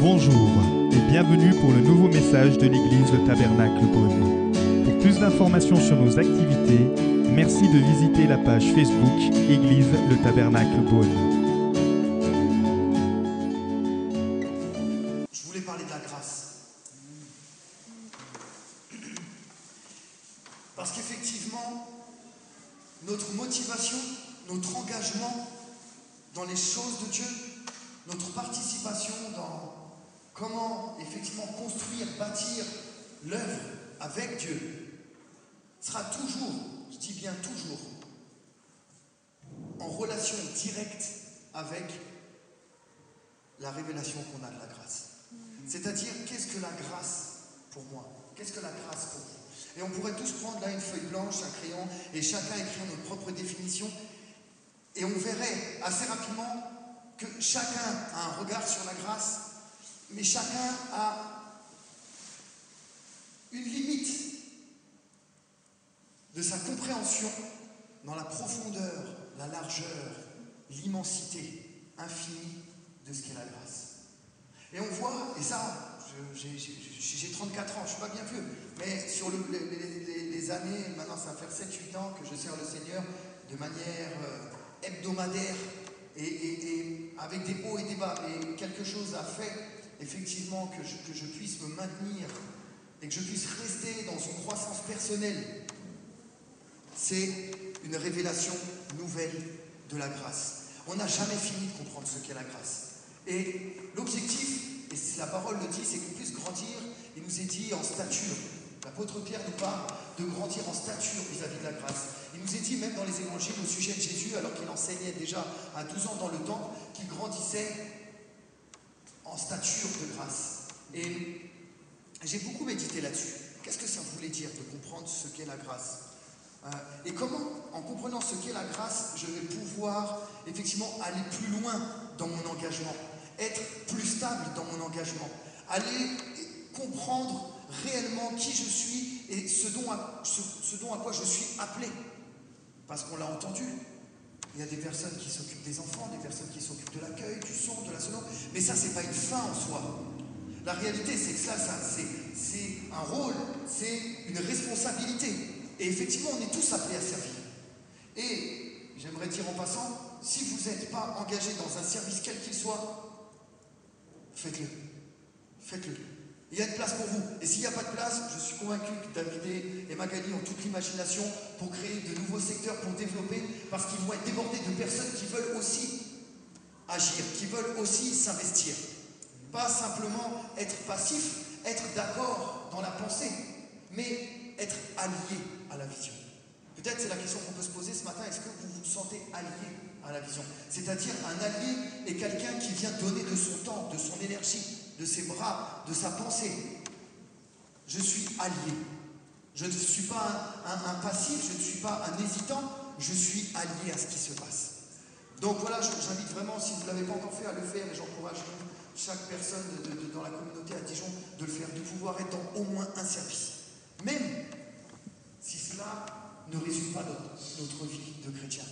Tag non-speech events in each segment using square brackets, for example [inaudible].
Bonjour et bienvenue pour le nouveau message de l'église Le Tabernacle Beaune. Pour plus d'informations sur nos activités, merci de visiter la page Facebook Église Le Tabernacle Beaune. Chacun a une limite de sa compréhension dans la profondeur, la largeur, l'immensité infinie de ce qu'est la grâce. Et on voit, et ça, j'ai- j'ai j'ai 34 ans, je ne suis pas bien vieux, mais sur le- les, années, maintenant ça faire 7-8 ans que je sers le Seigneur de manière euh, hebdomadaire et, et- et avec des hauts et des bas. Et quelque chose a fait effectivement que je, puisse me maintenir et que je puisse rester dans une croissance personnelle. C'est une révélation nouvelle de la grâce. On n'a jamais fini de comprendre ce qu'est la grâce. Et l'objectif, et la parole le dit, c'est qu'on puisse grandir, il nous est dit en stature. L'apôtre Pierre nous parle de grandir en stature vis-à-vis de la grâce. Il nous est dit même dans les évangiles au sujet de Jésus, alors qu'il enseignait déjà à 12 ans dans le temple, qu'il grandissait en stature de grâce. Et j'ai beaucoup médité là-dessus. Qu'est-ce que ça voulait dire de comprendre ce qu'est la grâce? Euh, Et comment, en comprenant ce qu'est la grâce, je vais pouvoir effectivement aller plus loin dans mon engagement, être plus stable dans mon engagement, aller comprendre réellement qui je suis et ce ce dont à quoi je suis appelé. Parce qu'on l'a entendu, il y a des personnes qui s'occupent des enfants, des personnes qui s'occupent de l'accueil, du son, de la sono, mais ça, c'est pas une fin en soi. La réalité, c'est que ça, ça c'est, c'est un rôle, c'est une responsabilité. Et effectivement, on est tous appelés à servir. Et j'aimerais dire en passant, si vous n'êtes pas engagé dans un service quel qu'il soit, faites-le. Faites-le. Il y a une place pour vous. Et s'il n'y a pas de place, je suis convaincu que David et Magali ont toute l'imagination pour créer de nouveaux secteurs, pour développer, parce qu'ils vont être débordés de personnes qui veulent aussi agir, qui veulent aussi s'investir. Pas simplement être passif, être d'accord dans la pensée, mais être allié à la vision. Peut-être c'est la question qu'on peut se poser ce matin, est-ce que vous vous sentez allié à la vision? C'est-à-dire un allié est quelqu'un qui vient donner de son temps, de son énergie, de ses bras, de sa pensée. Je suis allié. Je ne suis pas un, passif, je ne suis pas un hésitant, je suis allié à ce qui se passe. Donc voilà, j'invite vraiment, si vous ne l'avez pas encore fait, à le faire, et j'encourage chaque personne dans la communauté à Dijon de le faire, de pouvoir être au moins un service. Même si cela ne résume pas notre, notre vie de chrétien.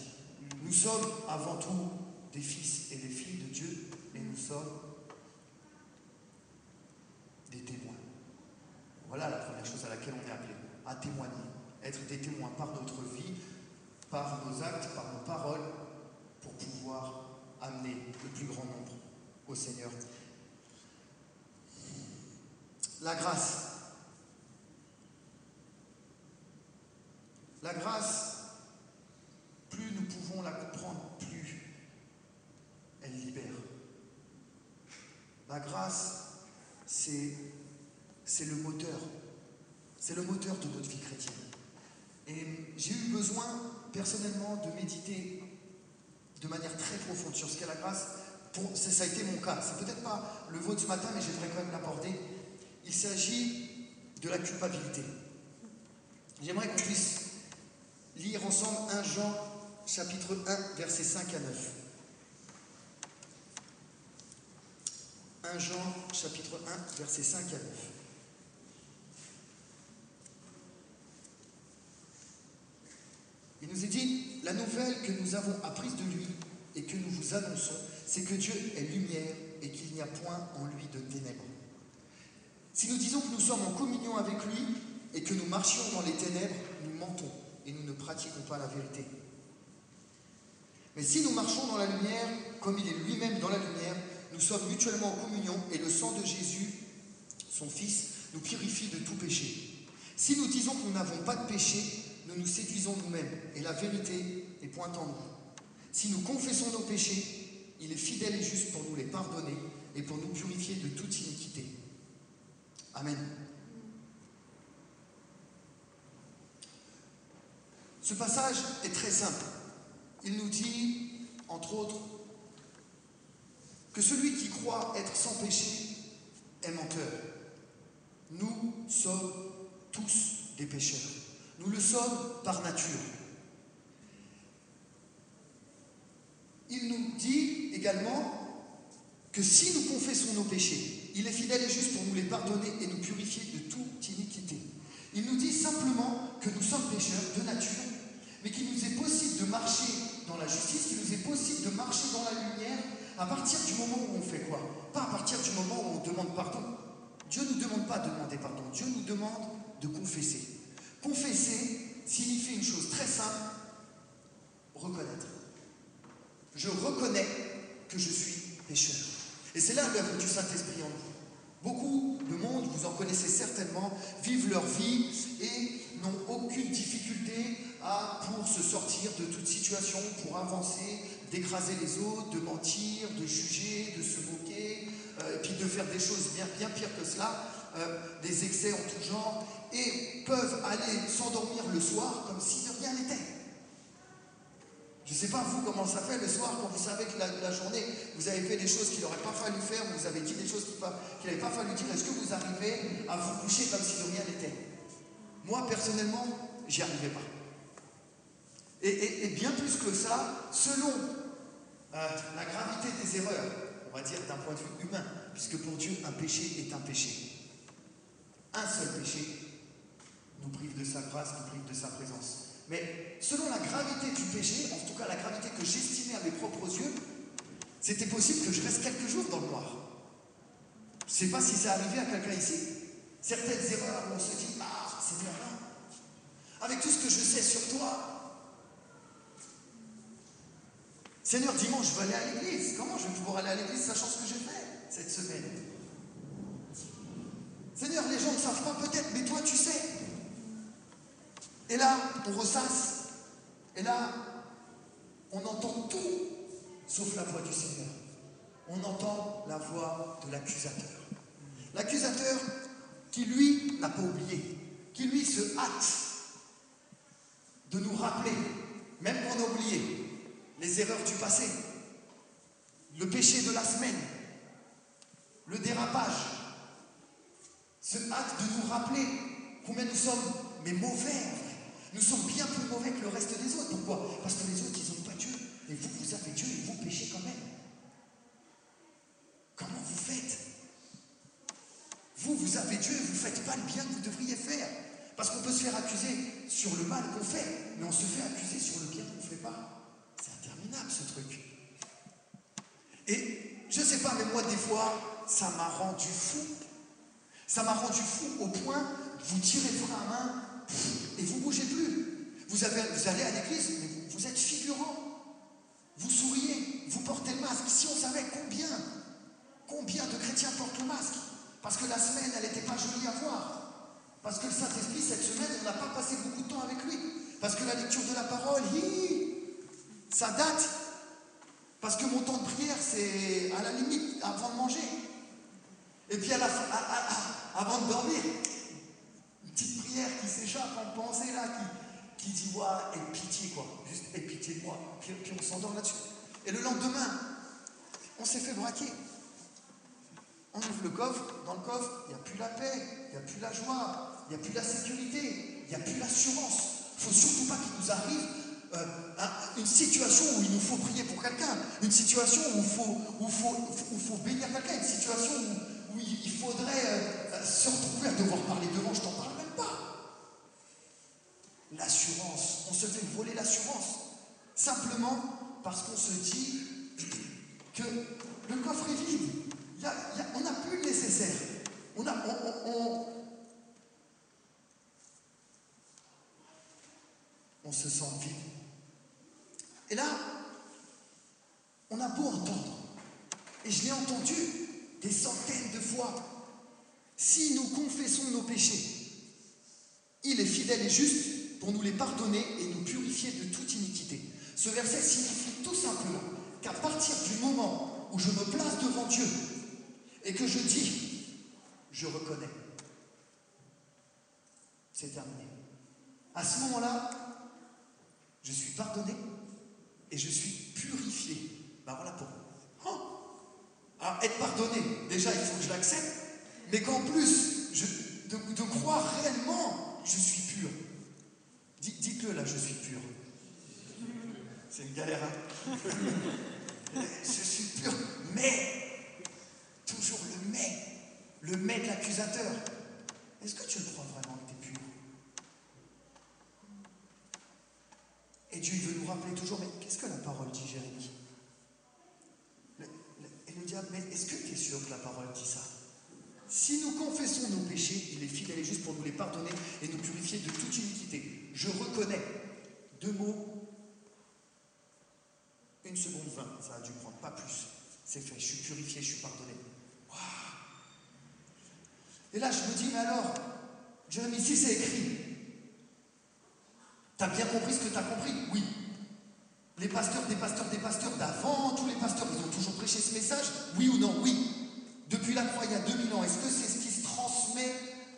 Nous sommes avant tout des fils et des filles de Dieu, et nous sommes témoins. Voilà la première chose à laquelle on est appelé, à témoigner, être des témoins par notre vie, par nos actes, par nos paroles, pour pouvoir amener le plus grand nombre au Seigneur. La grâce. La grâce, plus nous pouvons la comprendre, plus elle libère. La grâce, c'est le moteur. C'est le moteur de notre vie chrétienne. Et j'ai eu besoin, personnellement, de méditer de manière très profonde sur ce qu'est la grâce. Pour, ça, ça a été mon cas. C'est peut-être pas le vôtre ce matin, mais j'aimerais quand même l'aborder. Il s'agit de la culpabilité. J'aimerais qu'on puisse lire ensemble 1 Jean chapitre 1 versets 5 à 9. 1 Jean chapitre 1 versets 5 à 9. Il nous est dit, la nouvelle que nous avons apprise de lui et que nous vous annonçons, c'est que Dieu est lumière et qu'il n'y a point en lui de ténèbres. Si nous disons que nous sommes en communion avec lui et que nous marchions dans les ténèbres, nous mentons et nous ne pratiquons pas la vérité. Mais si nous marchons dans la lumière, comme il est lui-même dans la lumière, nous sommes mutuellement en communion et le sang de Jésus, son Fils, nous purifie de tout péché. Si nous disons que nous n'avons pas de péché, nous nous séduisons nous-mêmes et la vérité est point en nous. Si nous confessons nos péchés, il est fidèle et juste pour nous les pardonner et pour nous purifier de toute iniquité. Amen. Ce passage est très simple. Il nous dit, entre autres, que celui qui croit être sans péché est menteur. Nous sommes tous des pécheurs. Nous le sommes par nature. Il nous dit également que si nous confessons nos péchés, il est fidèle et juste pour nous les pardonner et nous purifier de toute iniquité. Il nous dit simplement que nous sommes pécheurs de nature, mais qu'il nous est possible de marcher dans la justice, qu'il nous est possible de marcher dans la lumière à partir du moment où on fait quoi? Pas à partir du moment où on demande pardon. Dieu ne nous demande pas de demander pardon, Dieu nous demande de confesser. Confesser signifie une chose très simple, reconnaître. Je reconnais que je suis pécheur. Et c'est là l'œuvre du Saint-Esprit en nous. Beaucoup de monde, vous en connaissez certainement, vivent leur vie et n'ont aucune difficulté à, pour se sortir de toute situation, pour avancer, d'écraser les autres, de mentir, de juger, de se moquer, euh, et puis de faire des choses bien, bien pires que cela, euh, des excès en tout genre, et peuvent aller s'endormir le soir comme si de rien n'était. Je ne sais pas vous comment ça fait le soir quand vous savez que la, journée vous avez fait des choses qu'il n'aurait pas fallu faire, vous avez dit des choses qu'il n'avait pas fallu dire. Est-ce que vous arrivez à vous coucher comme si de rien n'était? Moi personnellement, j'y arrivais pas. Et, bien plus que ça, selon euh, la gravité des erreurs, on va dire d'un point de vue humain, puisque pour Dieu un péché est un péché. Un seul péché nous prive de sa grâce, nous prive de sa présence. Mais selon la gravité du péché, en tout cas la gravité que j'estimais à mes propres yeux, c'était possible que je reste quelques jours dans le noir. Je ne sais pas si c'est arrivé à quelqu'un ici. Certaines erreurs où on se dit Ah, Seigneur, avec tout ce que je sais sur toi, Seigneur, dimanche, je vais aller à l'église. Comment je vais pouvoir aller à l'église sachant ce que j'ai fait cette semaine? Seigneur, les gens ne savent pas peut-être, mais toi tu sais. Et là, on ressasse. Et là, on entend tout sauf la voix du Seigneur. On entend la voix de l'accusateur. L'accusateur qui, lui, n'a pas oublié, qui, lui, se hâte de nous rappeler, même quand on a oublié, les erreurs du passé, le péché de la semaine, le dérapage, se hâte de nous rappeler combien nous sommes mais mauvais nous sommes bien plus mauvais que le reste des autres. Pourquoi? Parce que les autres, ils n'ont pas Dieu. Et vous, vous avez Dieu et vous péchez quand même. Comment vous faites? Vous, vous avez Dieu et vous ne faites pas le bien que vous devriez faire. Parce qu'on peut se faire accuser sur le mal qu'on fait, mais on se fait accuser sur le bien qu'on ne fait pas. C'est interminable ce truc. Et je ne sais pas, mais moi, des fois, ça m'a rendu fou. Ça m'a rendu fou au point vous tirer le main et vous ne bougez plus. Vous allez à l'église, mais vous, êtes figurant. Vous souriez, vous portez le masque. Si on savait combien, combien de chrétiens portent le masque, parce que la semaine, elle n'était pas jolie à voir. Parce que le Saint-Esprit, cette semaine, on n'a pas passé beaucoup de temps avec lui. Parce que la lecture de la parole, ça date. Parce que mon temps de prière, c'est à la limite avant de manger. Et puis avant de dormir petite prière qui s'échappe en pensée là, qui, dit ouais, et pitié quoi, juste et pitié de moi. Puis, on s'endort là-dessus. Et le lendemain, on s'est fait braquer. On ouvre le coffre, dans le coffre, il n'y a plus la paix, il n'y a plus la joie, il n'y a plus la sécurité, il n'y a plus l'assurance. Il ne faut surtout pas qu'il nous arrive euh, une situation où il nous faut prier pour quelqu'un, une situation où il faut, où faut, où faut bénir quelqu'un, une situation où, il faudrait euh, se retrouver à devoir parler devant, je t'en parle l'assurance. On se fait voler l'assurance. Simplement parce qu'on se dit que le coffre est vide. On n'a plus le nécessaire. On- on se sent vide. Et là, on a beau entendre, et je l'ai entendu des centaines de fois, si nous confessons nos péchés, il est fidèle et juste pour nous les pardonner et nous purifier de toute iniquité. Ce verset signifie tout simplement qu'à partir du moment où je me place devant Dieu et que je dis, je reconnais, c'est terminé. À ce moment-là, je suis pardonné et je suis purifié. Ben voilà pour Alors, être pardonné, déjà, il faut que je l'accepte, mais qu'en plus, de, de croire réellement, je suis pur. Dites- Dites-le là, je suis pur. C'est une galère, hein? [laughs] Je suis pur, mais, toujours le mais, le mais de l'accusateur. Est-ce que tu le crois vraiment que tu es pur Et Dieu, veut nous rappeler toujours, mais qu'est-ce que la parole dit, Jérémie Et le diable, mais est-ce que tu es sûr que la parole dit ça? Si nous confessons nos péchés, il est fidèle et juste pour nous les pardonner et nous purifier de toute iniquité. Je reconnais. Deux mots. Une seconde vingt, ça a dû prendre, pas plus. C'est fait, je suis purifié, je suis pardonné. Et là, je me dis, mais alors, Jérémie, si c'est écrit, T'as bien compris ce que t'as compris? Oui. Les pasteurs, des pasteurs, des pasteurs d'avant, tous les pasteurs, ils ont toujours prêché ce message? Oui ou non? Oui. Depuis la croix, il y a 2000 ans, est-ce que c'est ce qui se transmet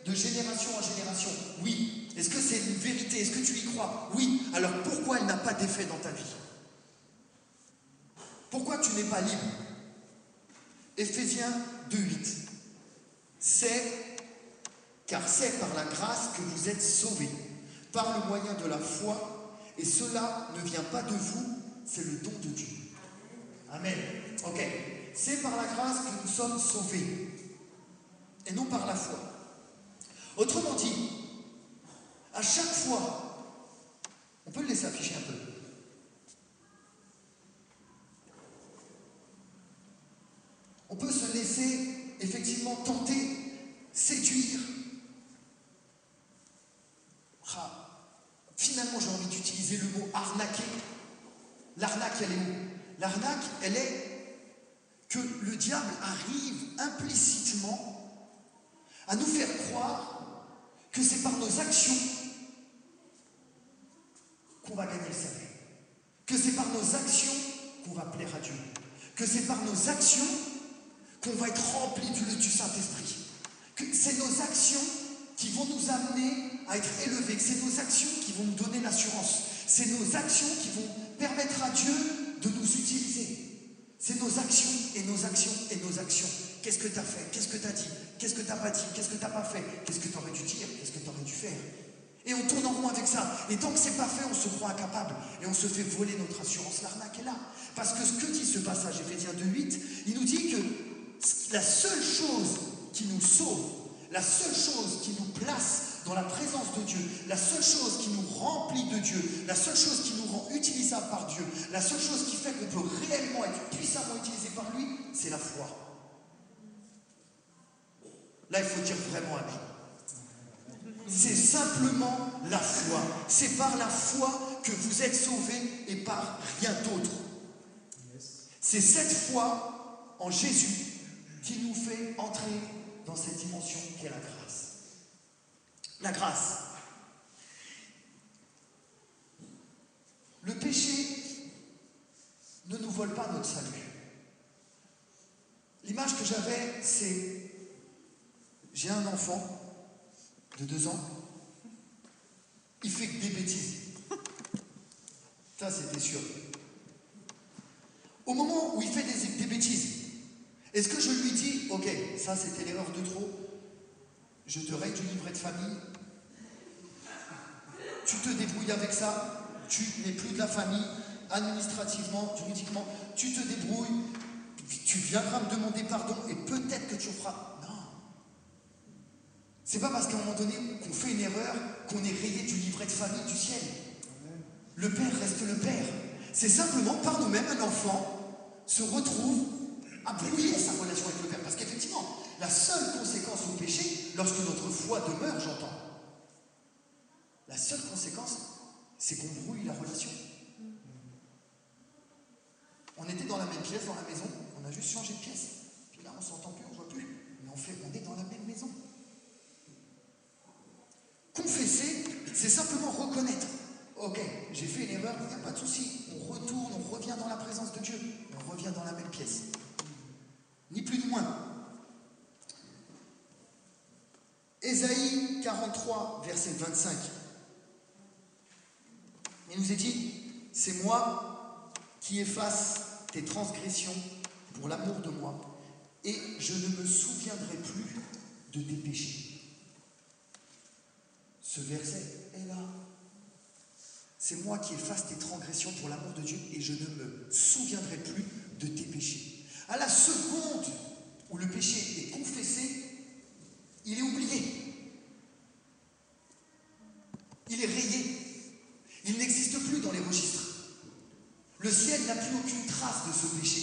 de génération en génération? Oui. Est-ce que c'est une vérité? Est-ce que tu y crois? Oui. Alors pourquoi elle n'a pas d'effet dans ta vie? Pourquoi tu n'es pas libre? Éphésiens 2.8. C'est car c'est par la grâce que vous êtes sauvés, par le moyen de la foi, et cela ne vient pas de vous, c'est le don de Dieu. Amen. Ok. C'est par la grâce que nous sommes sauvés, et non par la foi. Autrement dit, à chaque fois, on peut le laisser afficher un peu. On peut se laisser effectivement tenter, séduire. Ah, finalement, j'ai envie d'utiliser le mot arnaquer. L'arnaque, elle est où? L'arnaque, elle est que le diable arrive implicitement à nous faire croire que c'est par nos actions qu'on va gagner le salut. Que c'est par nos actions qu'on va plaire à Dieu. Que c'est par nos actions qu'on va être rempli du, Saint-Esprit. Que c'est nos actions qui vont nous amener à être élevés. C'est nos actions qui vont nous donner l'assurance. C'est nos actions qui vont permettre à Dieu de nous utiliser. C'est nos actions et nos actions et nos actions. Qu'est-ce que tu as fait? Qu'est-ce que tu as dit? Qu'est-ce que tu n'as pas dit? Qu'est-ce que tu n'as pas fait? Qu'est-ce que tu aurais dû dire? Qu'est-ce que tu aurais dû faire? Et on tourne en rond avec ça. Et tant que c'est pas fait, on se croit incapable. Et on se fait voler notre assurance. L'arnaque est là. Parce que ce que dit ce passage, Éphésiens 2.8, il nous dit que la seule chose qui nous sauve, la seule chose qui nous place dans la présence de Dieu, la seule chose qui nous remplit de Dieu, la seule chose qui nous rend utilisables par Dieu, la seule chose qui fait qu'on peut réellement être puissamment utilisé par lui, c'est la foi. Là, il faut dire vraiment Amen. C'est simplement la foi. C'est par la foi que vous êtes sauvés et par rien d'autre. C'est cette foi en Jésus qui nous fait entrer dans cette dimension qu'est la grâce. La grâce. Le péché ne nous vole pas notre salut. L'image que j'avais, c'est j'ai un enfant de deux ans, il fait des bêtises. Ça, c'était sûr. Au moment où il fait des, des bêtises, est-ce que je lui dis, ok, ça c'était l'erreur de trop, je te règle du livret de famille, tu te débrouilles avec ça, tu n'es plus de la famille, administrativement, juridiquement, tu te débrouilles, tu viendras me demander pardon et peut-être que tu feras. Non. C'est pas parce qu'à un moment donné qu'on fait une erreur qu'on est rayé du livret de famille du ciel. Le Père reste le Père. C'est simplement par nous-mêmes un enfant se retrouve à brouiller sa relation avec le Père. Parce que La seule conséquence au péché, lorsque notre foi demeure, j'entends, la seule conséquence, c'est qu'on brouille la relation. On était dans la même pièce, dans la maison, on a juste changé de pièce. Puis là, on s'entend plus, on voit plus. Mais on, fait, on est dans la même maison. Confesser, c'est simplement reconnaître. Ok, j'ai fait une erreur, il n'y a pas de souci. On retourne, on revient dans la présence de Dieu. On revient dans la même pièce. Ni plus ni moins. Ésaïe 43, verset 25. Il nous est dit, c'est moi qui efface tes transgressions pour l'amour de moi, et je ne me souviendrai plus de tes péchés. Ce verset est là. C'est moi qui efface tes transgressions pour l'amour de Dieu, et je ne me souviendrai plus de tes péchés. À la seconde où le péché est confessé, il est oublié. Il est rayé. Il n'existe plus dans les registres. Le ciel n'a plus aucune trace de ce péché.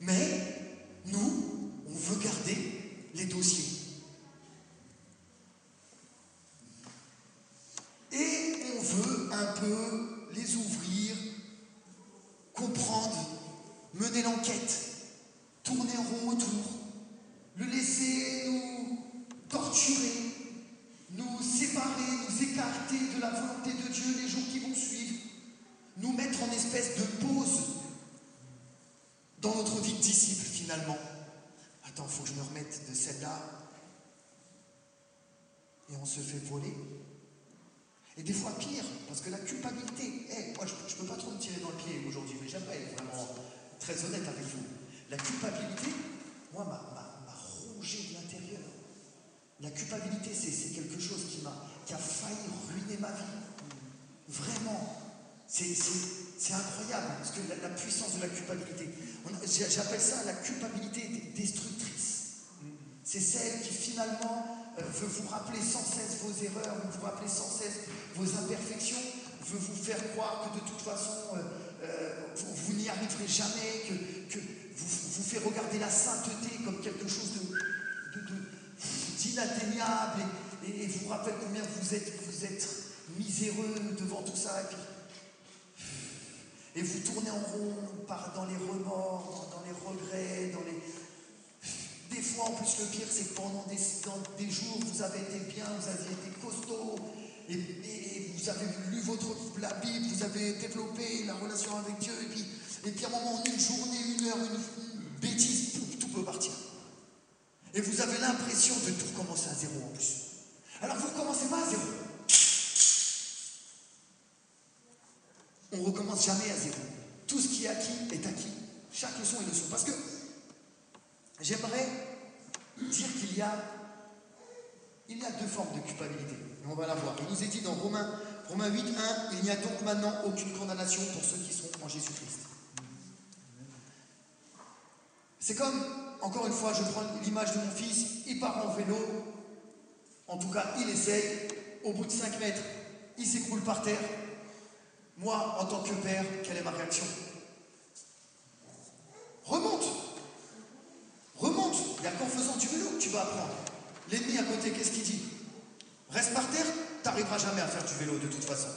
Mais nous, on veut garder les dossiers. Dans notre vie de disciple finalement. Attends, faut que je me remette de celle-là. Et on se fait voler. Et des fois pire, parce que la culpabilité, eh, moi je ne peux pas trop me tirer dans le pied aujourd'hui, mais j'aimerais être vraiment très honnête avec vous. La culpabilité, moi, m'a rongé de l'intérieur. La culpabilité, c'est quelque chose qui m'a qui a failli ruiner ma vie. Vraiment. C'est incroyable, parce que la, puissance de la culpabilité, j'appelle ça la culpabilité destructrice. C'est celle qui finalement euh, veut vous rappeler sans cesse vos erreurs, vous rappeler sans cesse vos imperfections, veut vous faire croire que de toute façon, euh, euh, vous, n'y arriverez jamais, que, vous, vous, fait regarder la sainteté comme quelque chose d'inatteignable et, vous rappelle combien vous êtes, vous êtes miséreux devant tout ça. Vous tournez en rond dans les remords, dans, les regrets, dans les. Des fois, en plus, le pire, c'est que pendant des, jours, vous avez été bien, vous avez été costaud, et, vous avez lu votre, la Bible, vous avez développé la relation avec Dieu, et puis, et puis à un moment, une journée, une heure, une, bêtise, tout, peut partir. Et vous avez l'impression de tout recommencer à zéro en plus. Alors vous ne recommencez pas à zéro. On recommence jamais à zéro. Tout ce qui est acquis est acquis. Chaque leçon est leçon. Parce que j'aimerais dire qu'il y a, il y a deux formes de culpabilité. Et on va la voir. Il nous est dit dans Romains, Romains 8, 1, il n'y a donc maintenant aucune condamnation pour ceux qui sont en Jésus-Christ. C'est comme, encore une fois, je prends l'image de mon fils, il part en vélo, en tout cas il essaye, au bout de 5 mètres, il s'écroule par terre. Moi, en tant que père, quelle est ma réaction? Remonte Remonte Il n'y a qu'en faisant du vélo que tu vas apprendre? L'ennemi à côté, qu'est-ce qu'il dit? Reste par terre, tu n'arriveras jamais à faire du vélo de toute façon.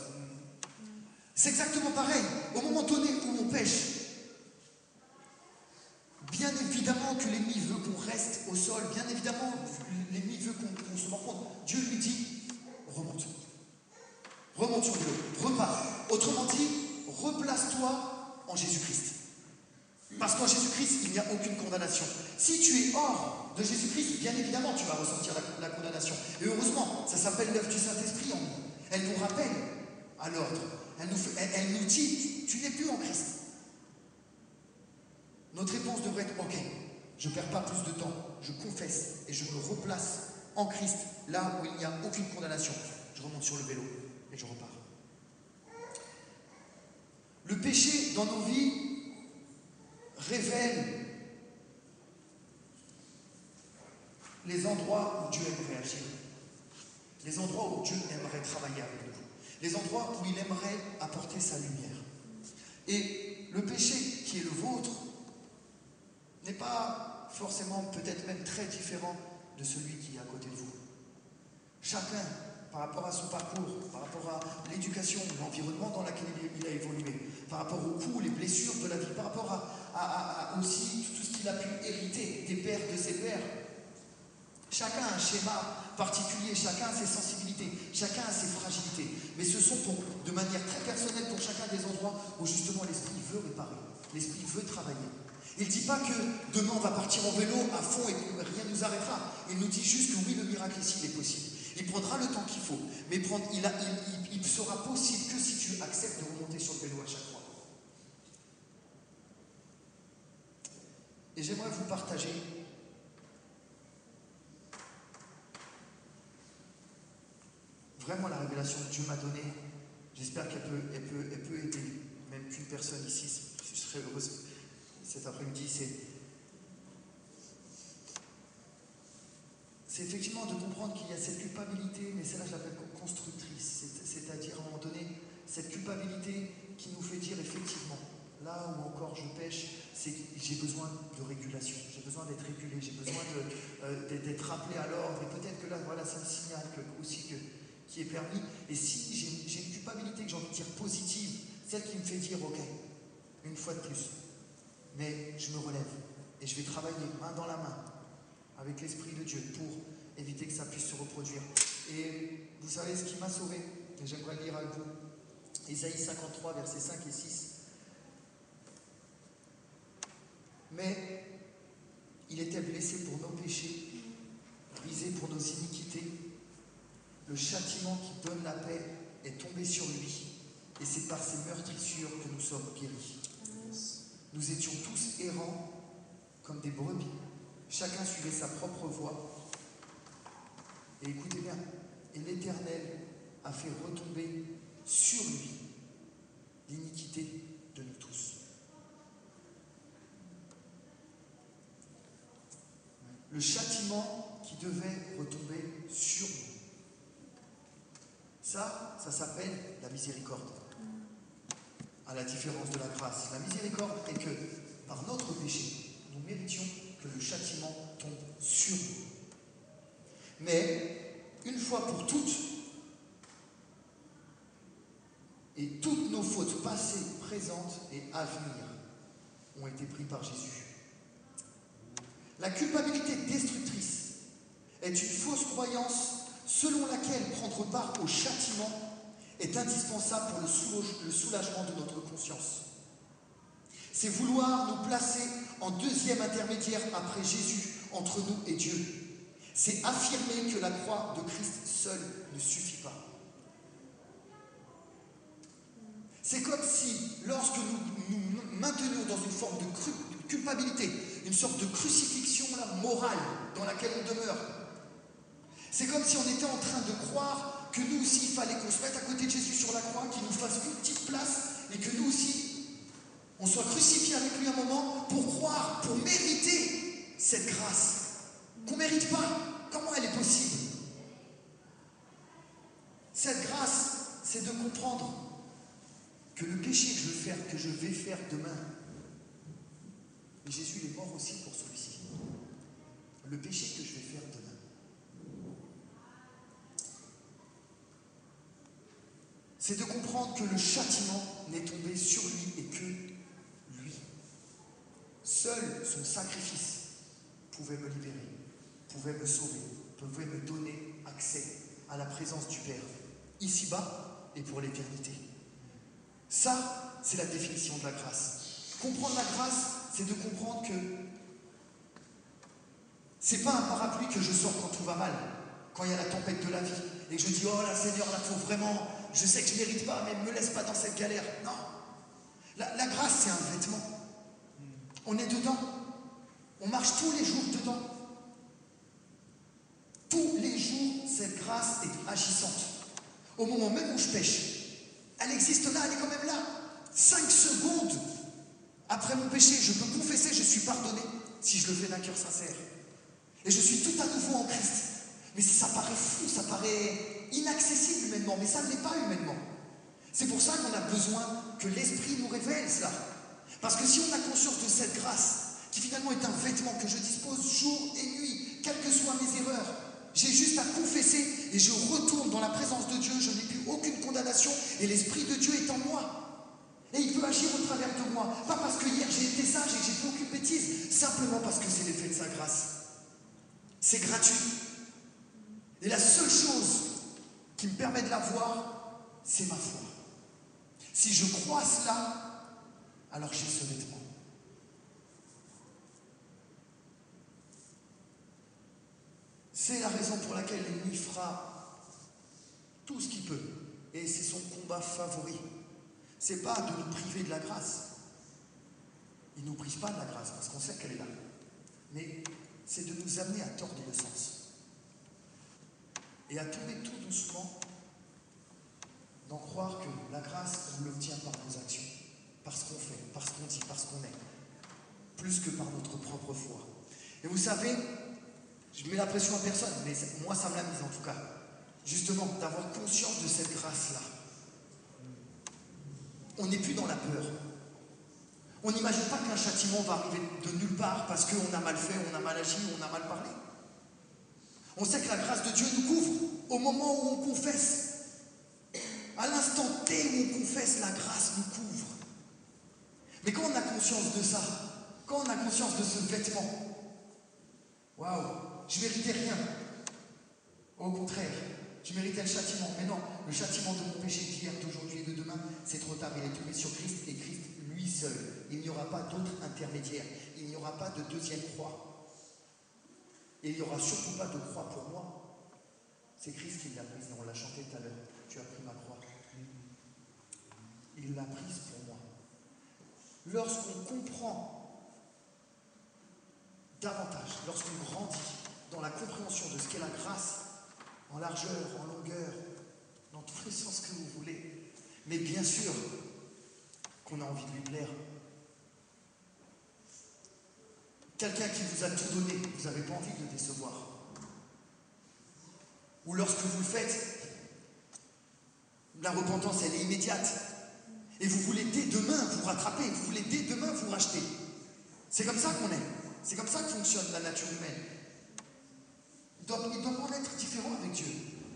C'est exactement pareil. Au moment donné où on pêche, Jésus-Christ. Parce qu'en Jésus-Christ, il n'y a aucune condamnation. Si tu es hors de Jésus-Christ, bien évidemment, tu vas ressentir la, condamnation. Et heureusement, ça s'appelle l'œuvre du Saint-Esprit en nous. Elle nous rappelle à l'ordre. Elle nous dit, tu n'es plus en Christ. Notre réponse devrait être, ok, je ne perds pas plus de temps, je confesse et je me replace en Christ, là où il n'y a aucune condamnation. Je remonte sur le vélo et je repars. Le péché dans nos vies révèle les endroits où Dieu aimerait agir, les endroits où Dieu aimerait travailler avec nous, les endroits où il aimerait apporter sa lumière. Et le péché qui est le vôtre n'est pas forcément, peut-être même très différent de celui qui est à côté de vous. Chacun, par rapport à son parcours, par rapport à l'éducation, l'environnement dans lequel il a évolué, par rapport aux coups, les blessures de la vie, par rapport à, aussi tout ce qu'il a pu hériter des pères de ses pères. Chacun a un schéma particulier, chacun a ses sensibilités, chacun a ses fragilités. Mais ce sont de manière très personnelle pour chacun des endroits où justement l'esprit veut réparer, l'esprit veut travailler. Il ne dit pas que demain on va partir en vélo à fond et que rien ne nous arrêtera. Il nous dit juste que oui, le miracle ici il est possible. Il prendra le temps qu'il faut, mais il, sera possible que si tu acceptes de remonter sur le vélo à chaque fois. Et j'aimerais vous partager vraiment la révélation que Dieu m'a donnée. J'espère qu'elle peut, elle peut, elle peut aider même qu'une personne ici. Je serais heureuse cet après-midi. C'est, c'est effectivement de comprendre qu'il y a cette culpabilité, mais celle-là je l'appelle constructrice. C'est-à-dire à un moment donné, cette culpabilité qui nous fait dire effectivement, là où encore je pêche, c'est que j'ai besoin de régulation, j'ai besoin d'être régulé, j'ai besoin euh, d'être rappelé à l'ordre, et peut-être que là, voilà, ça me signale aussi qui est permis. Et si j'ai une culpabilité que j'ai envie de dire positive, celle qui me fait dire, ok, une fois de plus, mais je me relève et je vais travailler main dans la main avec l'Esprit de Dieu pour éviter que ça puisse se reproduire. Et vous savez ce qui m'a sauvé, et j'aimerais lire avec vous, Ésaïe 53, versets 5 et 6. Mais il était blessé pour nos péchés, brisé pour nos iniquités le châtiment qui donne la paix est tombé sur lui, et c'est par ses meurtrissures que nous sommes guéris. Nous étions tous errants comme des brebis. Chacun suivait sa propre voie. Et écoutez bien, et l'Éternel a fait retomber sur lui l'iniquité de nous tous. Le châtiment qui devait retomber sur nous. Ça, ça s'appelle la miséricorde. À la différence de la grâce. La miséricorde est que par notre péché, nous méritions le châtiment tombe sur nous. Mais, une fois pour toutes, et toutes nos fautes passées, présentes et à venir ont été prises par Jésus. La culpabilité destructrice est une fausse croyance selon laquelle prendre part au châtiment est indispensable pour le soulagement de notre conscience. C'est vouloir nous placer en deuxième intermédiaire après Jésus entre nous et Dieu. C'est affirmer que la croix de Christ seule ne suffit pas. C'est comme si, lorsque nous nous maintenions dans une forme de culpabilité, une sorte de crucifixion morale dans laquelle on demeure, c'est comme si on était en train de croire que nous aussi, il fallait qu'on se mette à côté de Jésus sur la croix, qu'il nous fasse une petite place et que nous aussi, on soit crucifiés avec lui un moment pour croire, pour mériter cette grâce qu'on ne mérite pas. Comment elle est possible? Cette grâce, c'est de comprendre que le péché que je vais faire, que je vais faire demain, Jésus est mort aussi pour celui-ci. Le péché que je vais faire demain. c'est de comprendre que le châtiment n'est tombé sur lui et que. Seul son sacrifice pouvait me libérer, pouvait me sauver, pouvait me donner accès à la présence du Père, ici-bas et pour l'éternité. Ça, c'est la définition de la grâce. Comprendre la grâce, c'est de comprendre que c'est pas un parapluie que je sors quand tout va mal, quand il y a la tempête de la vie, et que je dis, oh là Seigneur, là, faut vraiment je sais que je ne mérite pas, mais ne me laisse pas dans cette galère. Non. La, grâce, c'est un vêtement. On est dedans. On marche tous les jours dedans. Tous les jours, cette grâce est agissante. Au moment même où je pêche, elle existe là, elle est quand même là. Cinq secondes après mon péché, je peux confesser, je suis pardonné si je le fais d'un cœur sincère. Et je suis tout à nouveau en Christ. Mais ça paraît fou, ça paraît inaccessible humainement, mais ça ne l'est pas humainement. C'est pour ça qu'on a besoin que l'Esprit nous révèle cela. Parce que si on a conscience de cette grâce, qui finalement est un vêtement que je dispose jour et nuit, quelles que soient mes erreurs. J'ai juste à confesser et je retourne dans la présence de Dieu, je n'ai plus aucune condamnation et l'Esprit de Dieu est en moi. Et il peut agir au travers de moi. Pas parce que hier j'ai été sage et que j'ai fait aucune bêtise, simplement parce que c'est l'effet de sa grâce. C'est gratuit. Et la seule chose qui me permet de l'avoir, c'est ma foi. Si je crois cela, alors j'ai ce vêtement. C'est la raison pour laquelle l'ennemi fera tout ce qu'il peut. Et c'est son combat favori. C'est pas de nous priver de la grâce. Il ne nous prive pas de la grâce parce qu'on sait qu'elle est là. Mais c'est de nous amener à tordre le sens. Et à tomber tout doucement d'en croire que la grâce, on l'obtient par nos actions, par ce qu'on fait, par ce qu'on dit, par ce qu'on est, plus que par notre propre foi. Et vous savez, je mets la pression à personne, mais moi ça me l'a mise en tout cas. Justement, d'avoir conscience de cette grâce-là. On n'est plus dans la peur. On n'imagine pas qu'un châtiment va arriver de nulle part parce qu'on a mal fait, on a mal agi, on a mal parlé. On sait que la grâce de Dieu nous couvre au moment où on confesse. À l'instant T où on confesse, la grâce nous couvre. Mais quand on a conscience de ça, quand on a conscience de ce vêtement, waouh, je méritais rien. Au contraire, je méritais le châtiment. Mais non, le châtiment de mon péché d'hier, d'aujourd'hui et de demain, c'est trop tard. Il est tombé sur Christ et Christ lui seul. Il n'y aura pas d'autre intermédiaire. Il n'y aura pas de deuxième croix. Et il n'y aura surtout pas de croix pour moi. C'est Christ qui l'a prise. On l'a chanté tout à l'heure. Tu as pris ma croix. Il l'a prise pour. Lorsqu'on comprend davantage, lorsqu'on grandit dans la compréhension de ce qu'est la grâce, en largeur, en longueur, dans tous les sens que vous voulez, mais bien sûr qu'on a envie de lui plaire. Quelqu'un qui vous a tout donné, vous n'avez pas envie de le décevoir. Ou lorsque vous le faites, la repentance, elle est immédiate. Et vous voulez dès demain vous rattraper, vous voulez dès demain vous racheter. C'est comme ça qu'on est. C'est comme ça que fonctionne la nature humaine. Il doit, il doit en être différent avec Dieu.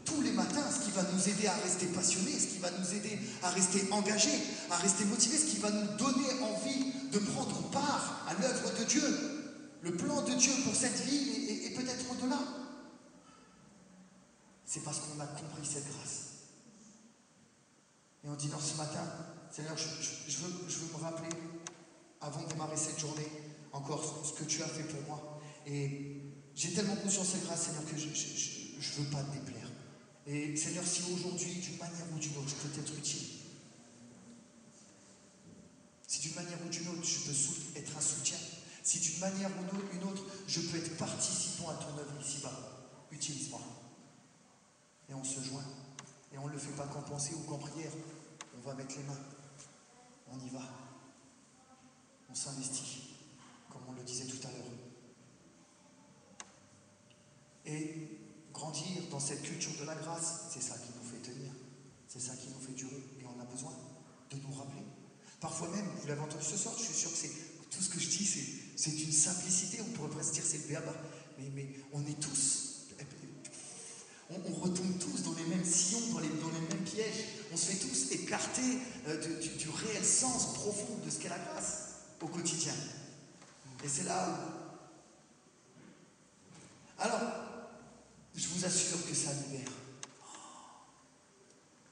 Tous les matins, ce qui va nous aider à rester passionnés, ce qui va nous aider à rester engagés, à rester motivés, ce qui va nous donner envie de prendre part à l'œuvre de Dieu, le plan de Dieu pour cette vie et, et peut-être au-delà. C'est parce qu'on a compris cette grâce. Et on dit non, ce matin, Seigneur, je, veux, me rappeler, avant de démarrer cette journée, encore ce que tu as fait pour moi. Et j'ai tellement conscience cette grâce, Seigneur, que je ne veux pas te déplaire. Et Seigneur, si aujourd'hui, d'une manière ou d'une autre, je peux t'être utile, si d'une manière ou d'une autre, je peux être un soutien, si d'une manière ou d'une autre, je peux être participant à ton œuvre ici-bas, utilise-moi. Et on se joint. Et on ne le fait pas qu'en pensée ou qu'en prière. On va mettre les mains. On y va. On s'investit, comme on le disait tout à l'heure. Et grandir dans cette culture de la grâce, c'est ça qui nous fait tenir. C'est ça qui nous fait durer. Et on a besoin de nous rappeler. Parfois même, vous l'avez entendu ce soir, je suis sûr que c'est tout ce que je dis, c'est une simplicité. On pourrait presque dire c'est le béaba. Mais, mais on est tous on, retombe tous dans les mêmes sillons, dans les, mêmes pièges. On se fait tous écarter euh, du, réel sens profond de ce qu'est la grâce au quotidien. Et c'est là où. Alors, je vous assure que ça libère.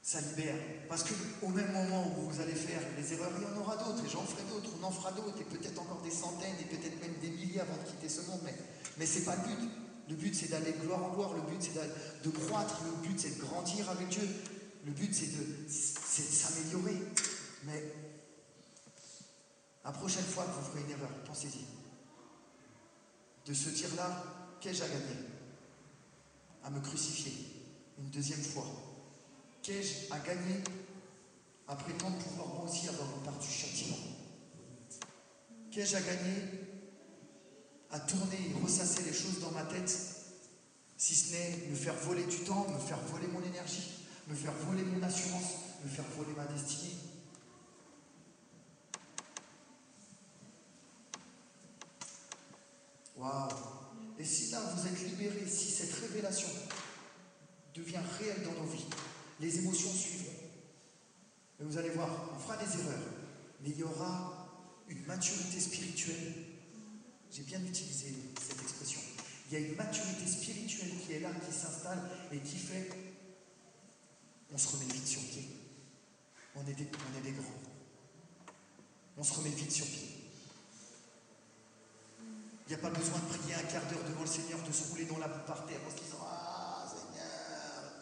Ça libère. Parce qu'au même moment où vous allez faire les erreurs, il y en aura d'autres, et j'en ferai d'autres, on en fera d'autres, et peut-être encore des centaines, et peut-être même des milliers avant de quitter ce monde. Mais, mais ce n'est pas le but. Le but, c'est d'aller de gloire en gloire. Le but, c'est de croître. Le but, c'est de grandir avec Dieu. Le but, c'est de, s'améliorer. Mais la prochaine fois que vous ferez une erreur, pensez-y. De se dire là, qu'ai-je à gagner? À me crucifier une deuxième fois. Qu'ai-je à gagner à prétendre pouvoir moi aussi avoir une part du châtiment? Qu'ai-je à gagner à tourner et ressasser les choses dans ma tête, si ce n'est me faire voler du temps, me faire voler mon énergie, me faire voler mon assurance, me faire voler ma destinée. Waouh Et si là vous êtes libérés, si cette révélation devient réelle dans nos vies, les émotions suivront. Et vous allez voir, on fera des erreurs, mais il y aura une maturité spirituelle. J'ai bien utilisé cette expression. Il y a une maturité spirituelle qui est là, qui s'installe et qui fait on se remet vite sur pied. On est des, on est des grands. On se remet vite sur pied. Il n'y a pas besoin de prier un quart d'heure devant le Seigneur, de se rouler dans la boue par terre en se disant Ah Seigneur,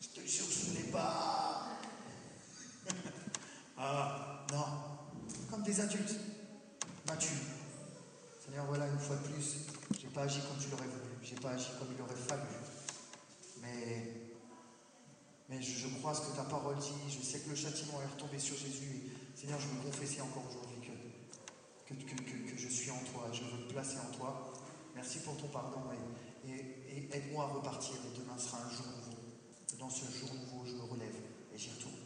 je te jure, je ne voulais pas. [laughs] ah non, comme des adultes, matures. Voilà une fois de plus, j'ai pas agi comme tu l'aurais voulu, j'ai pas agi comme il aurait fallu. Mais, mais je, crois ce que ta parole dit, je sais que le châtiment est retombé sur Jésus. Seigneur, je veux confesser encore aujourd'hui que- que- que je suis en toi, je veux me placer en toi. Merci pour ton pardon et, et- et aide-moi à repartir. Et demain sera un jour nouveau. Dans ce jour nouveau, je me relève et j'y retourne.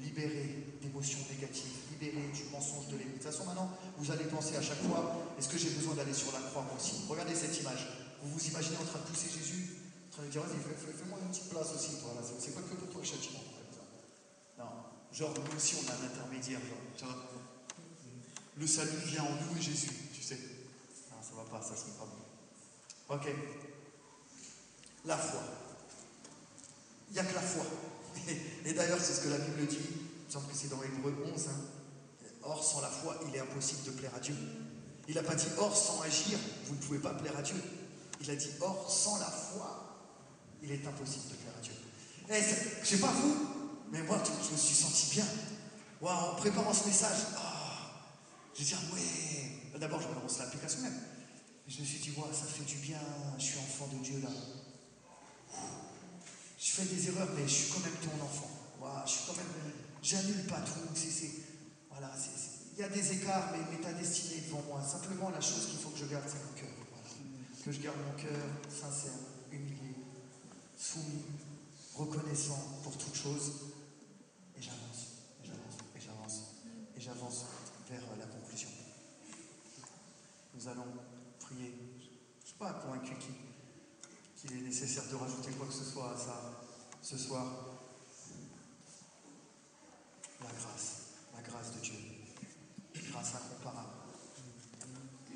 Libéré d'émotions négatives, libéré du mensonge de façon, maintenant, vous allez penser à chaque fois est-ce que j'ai besoin d'aller sur la croix moi aussi? Regardez cette image. Vous vous imaginez en train de pousser Jésus, en train de dire vas-y, fais- fais- fais-moi une petite place aussi, toi. là. C'est- pas que pour toi le châtiment. Non. Genre, nous aussi, on a un intermédiaire. Le salut vient en nous et Jésus, tu sais. Non, ça va pas, ça c'est pas bon. Ok. La foi. Il n'y a que la foi. Et, d'ailleurs, c'est ce que la Bible dit. Il me semble que c'est dans Hébreu 11. hein. Or, sans la foi, il est impossible de plaire à Dieu. Il n'a pas dit or, sans agir, vous ne pouvez pas plaire à Dieu. Il a dit or, sans la foi, il est impossible de plaire à Dieu. Et c'est- je sais pas vous, mais moi, je me suis senti bien. Waouh, en préparant ce message, ah, je vais dire, ouais. D'abord, je me lance l'application même. Je me suis dit, ouais, ça fait du bien, je suis enfant de Dieu là. Je fais des erreurs, mais je suis quand même ton enfant. Je suis quand même. J'annule pas tout. voilà, il y a des écarts, mais, mais ta destinée est devant moi. Simplement, la chose qu'il faut que je garde, c'est mon cœur. Que je garde mon cœur sincère, humilié, soumis, reconnaissant pour toute chose. Et j'avance, et j'avance, et j'avance, et j'avance vers euh, la conclusion. Nous allons prier. Je ne suis pas convaincu qu'il qu'il est nécessaire de rajouter quoi que ce soit à ça ce soir. La grâce, la grâce de Dieu. Grâce incomparable.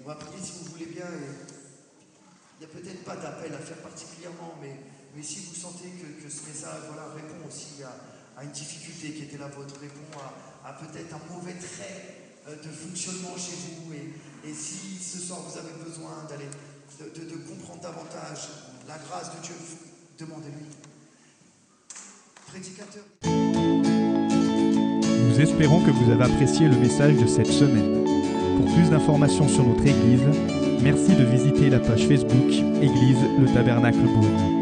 On va prier si vous voulez bien. il n'y a peut-être pas d'appel à faire particulièrement, mais, mais si vous sentez que, ce message voilà, répond aussi à, une difficulté qui était la vôtre, répond à, peut-être un mauvais trait euh, de fonctionnement chez vous, et, si ce soir vous avez besoin d'aller de comprendre davantage la grâce de Dieu, demandez-lui. Prédicateur. Nous espérons que vous avez apprécié le message de cette semaine. Pour plus d'informations sur notre Église, merci de visiter la page Facebook Église le Tabernacle Beaune.